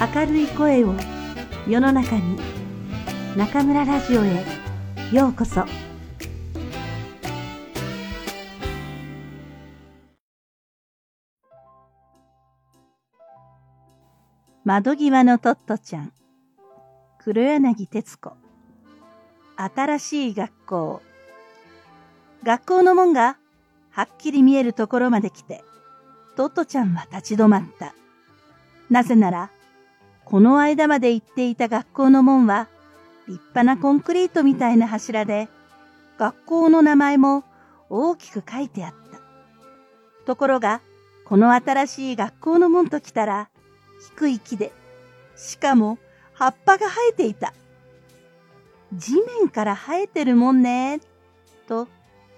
明るい声を世の中に中村ラジオへようこそ。窓際のトットちゃん。黒柳徹子。新しい学校。学校の門がはっきり見えるところまで来てトットちゃんは立ち止まった。なぜなら、この間まで行っていた学校の門は、立派なコンクリートみたいな柱で、学校の名前も大きく書いてあった。ところが、この新しい学校の門と来たら、低い木で、しかも葉っぱが生えていた。地面から生えてるもんね、と、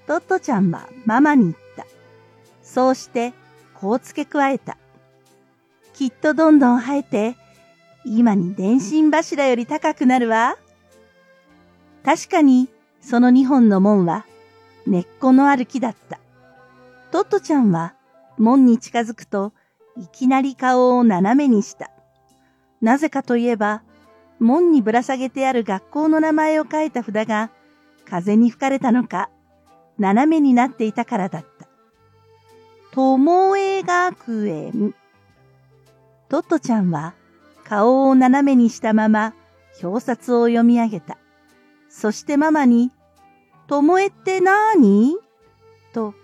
トットちゃんはママに言った。そうして、こう付け加えた。きっとどんどん生えて、今に電信柱より高くなるわ。確かに、その二本の門は、根っこのある木だった。トットちゃんは、門に近づくと、いきなり顔を斜めにした。なぜかといえば、門にぶら下げてある学校の名前を書いた札が、風に吹かれたのか、斜めになっていたからだった。ともえ学園。トットちゃんは顔を斜めにしたまま表札を読み上げた。そしてママに、ともえってなーに？と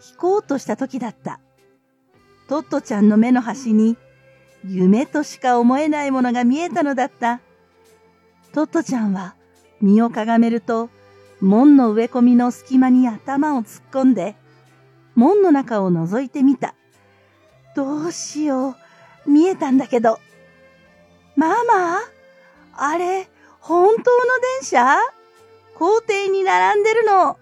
聞こうとした時だった。トットちゃんの目の端に夢としか思えないものが見えたのだった。トットちゃんは身をかがめると門の植え込みの隙間に頭を突っ込んで門の中を覗いてみた。どうしよう。見えたんだけど。ママ？あれ、本当の電車？校庭に並んでるの。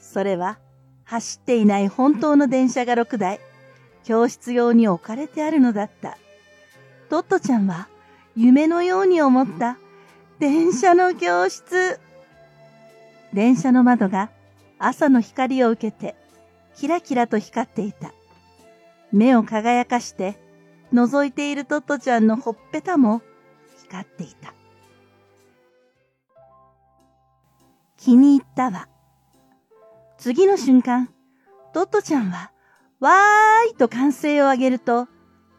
それは、走っていない本当の電車が6台、教室用に置かれてあるのだった。トットちゃんは、夢のように思った。電車の教室。電車の窓が朝の光を受けてキラキラと光っていた。目を輝かして、覗いているトットちゃんのほっぺたも光っていた。気に入ったわ。次の瞬間、トットちゃんは、わーいと歓声を上げると、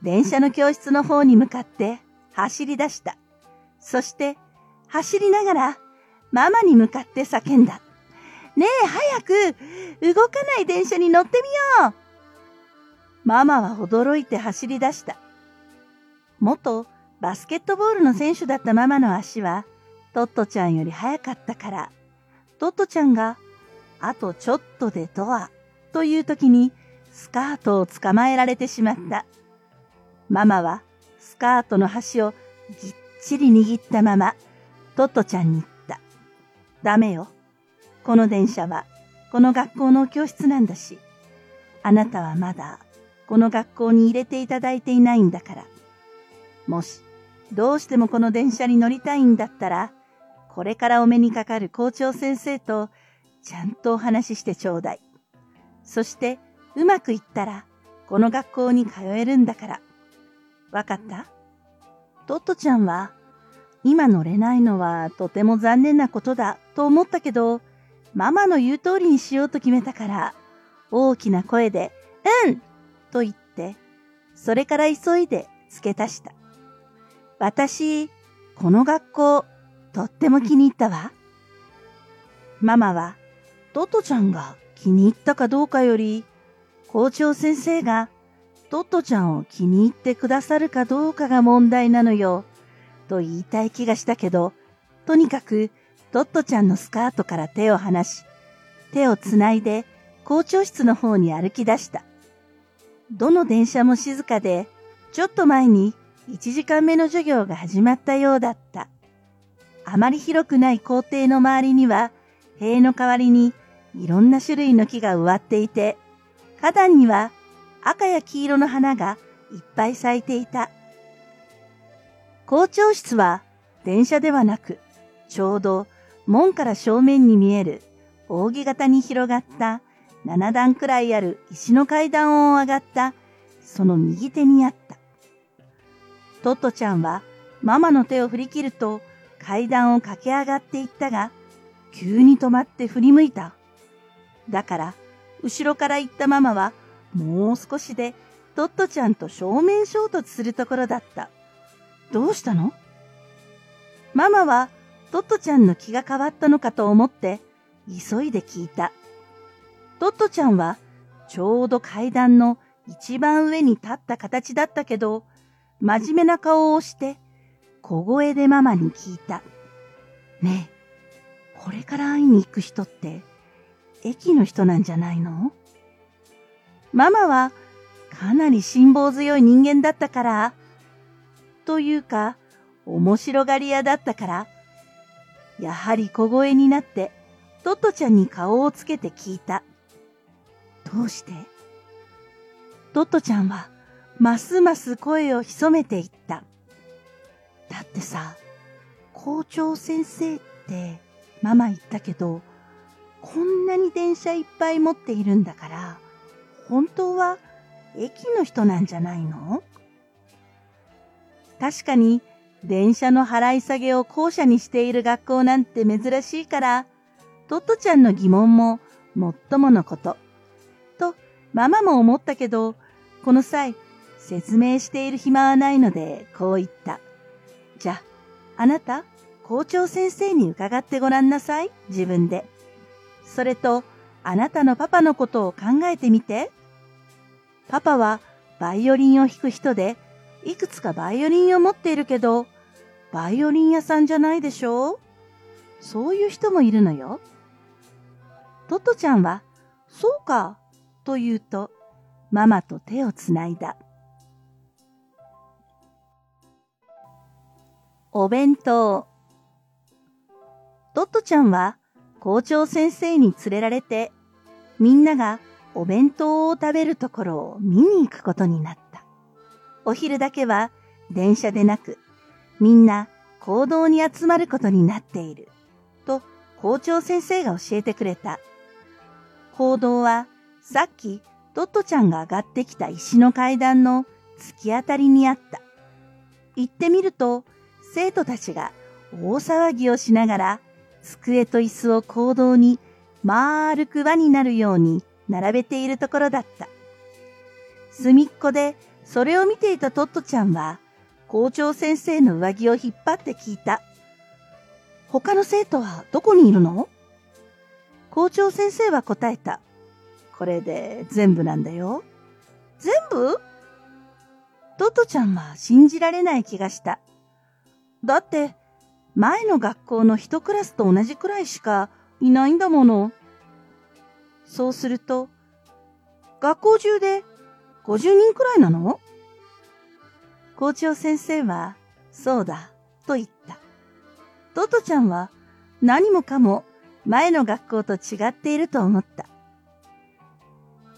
電車の教室の方に向かって走り出した。そして、走りながら、ママに向かって叫んだ。ねえ、早く、動かない電車に乗ってみようママは驚いて走り出した。元バスケットボールの選手だったママの足は、トットちゃんより速かったから、トットちゃんが、あとちょっとでドア、という時に、スカートを捕まえられてしまった。ママは、スカートの端をぎっちり握ったまま、トットちゃんに言った。ダメよ。この電車は、この学校の教室なんだし、あなたはまだ、この学校に入れていただいていないんだから。もし、どうしてもこの電車に乗りたいんだったら、これからお目にかかる校長先生と、ちゃんとお話ししてちょうだい。そして、うまくいったら、この学校に通えるんだから。わかった？トットちゃんは、今乗れないのはとても残念なことだと思ったけど、ママの言う通りにしようと決めたから、大きな声で、うんと言って、それから急いで付け足した。私、この学校、とっても気に入ったわ。ママは、トトちゃんが気に入ったかどうかより、校長先生がトットちゃんを気に入ってくださるかどうかが問題なのよ、と言いたい気がしたけど、とにかくトットちゃんのスカートから手を離し、手をつないで校長室の方に歩き出した。どの電車も静かで、ちょっと前に1時間目の授業が始まったようだった。あまり広くない校庭の周りには、塀の代わりにいろんな種類の木が植わっていて、花壇には赤や黄色の花がいっぱい咲いていた。校長室は電車ではなく、ちょうど門から正面に見える扇形に広がった7段くらいある石の階段を上がったその右手にあった。トットちゃんはママの手を振り切ると階段を駆け上がっていったが、急に止まって振り向いた。だから、後ろから行ったママは、もう少しでトットちゃんと正面衝突するところだった。どうしたの？ママはトットちゃんの気が変わったのかと思って、急いで聞いた。トットちゃんは、ちょうど階段の一番上に立った形だったけど、真面目な顔をして、小声でママに聞いた。ねえ、これから会いに行く人って、駅の人なんじゃないの？ママは、かなり辛抱強い人間だったから、というか、面白がり屋だったから、やはり小声になって、トットちゃんに顔をつけて聞いた。どうして？トットちゃんは、ますます声を潜めていった。だってさ、校長先生ってママ言ったけど、こんなに電車いっぱい持っているんだから、本当は駅の人なんじゃないの？確かに電車の払い下げを校舎にしている学校なんて珍しいから、トットちゃんの疑問ももっとものこと。ママも思ったけど、この際、説明している暇はないので、こう言った。じゃあ、あなた、校長先生に伺ってごらんなさい、自分で。それと、あなたのパパのことを考えてみて。パパはバイオリンを弾く人で、いくつかバイオリンを持っているけど、バイオリン屋さんじゃないでしょ？そういう人もいるのよ。トトちゃんは、そうか、と言うと、ママと手をつないだ。お弁当。トットちゃんは校長先生に連れられて、みんながお弁当を食べるところを見に行くことになった。お昼だけは電車でなく、みんな行動に集まることになっている。と校長先生が教えてくれた。行動はさっきトットちゃんが上がってきた石の階段の突き当たりにあった。行ってみると、生徒たちが大騒ぎをしながら、机と椅子を行動に丸く輪になるように並べているところだった。隅っこでそれを見ていたトットちゃんは、校長先生の上着を引っ張って聞いた。他の生徒はどこにいるの？校長先生は答えた。これで全部なんだよ。全部？トトちゃんは信じられない気がした。だって、前の学校の一クラスと同じくらいしかいないんだもの。そうすると、学校中で50人くらいなの？校長先生は、そうだ、と言った。トトちゃんは何もかも前の学校と違っていると思った。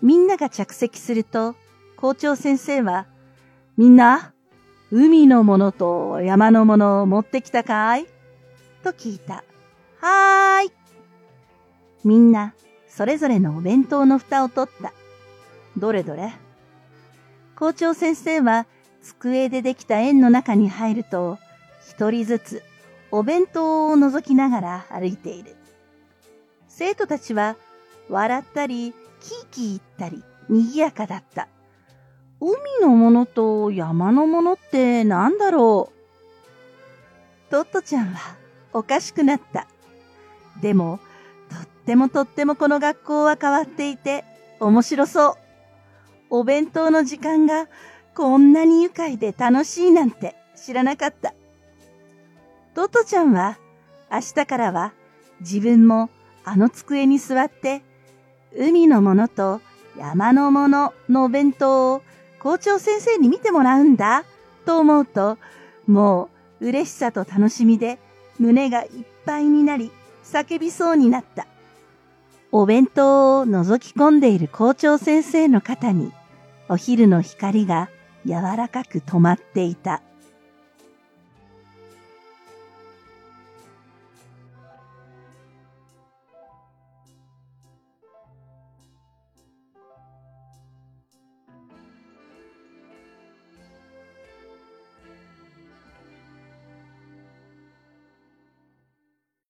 みんなが着席すると、校長先生は、みんな、海のものと山のものを持ってきたかい？と聞いた。はーい。みんな、それぞれのお弁当の蓋を取った。どれどれ？校長先生は、机でできた円の中に入ると、一人ずつお弁当を覗きながら歩いている。生徒たちは、笑ったり、キーキー言ったり、賑やかだった。海のものと山のものって何だろう？トットちゃんはおかしくなった。でも、とってもとってもこの学校は変わっていて面白そう。お弁当の時間がこんなに愉快で楽しいなんて知らなかった。トットちゃんは明日からは自分もあの机に座って海のものと山のもののお弁当を校長先生に見てもらうんだと思うと、もう嬉しさと楽しみで胸がいっぱいになり叫びそうになった。お弁当を覗き込んでいる校長先生の肩にお昼の光が柔らかく止まっていた。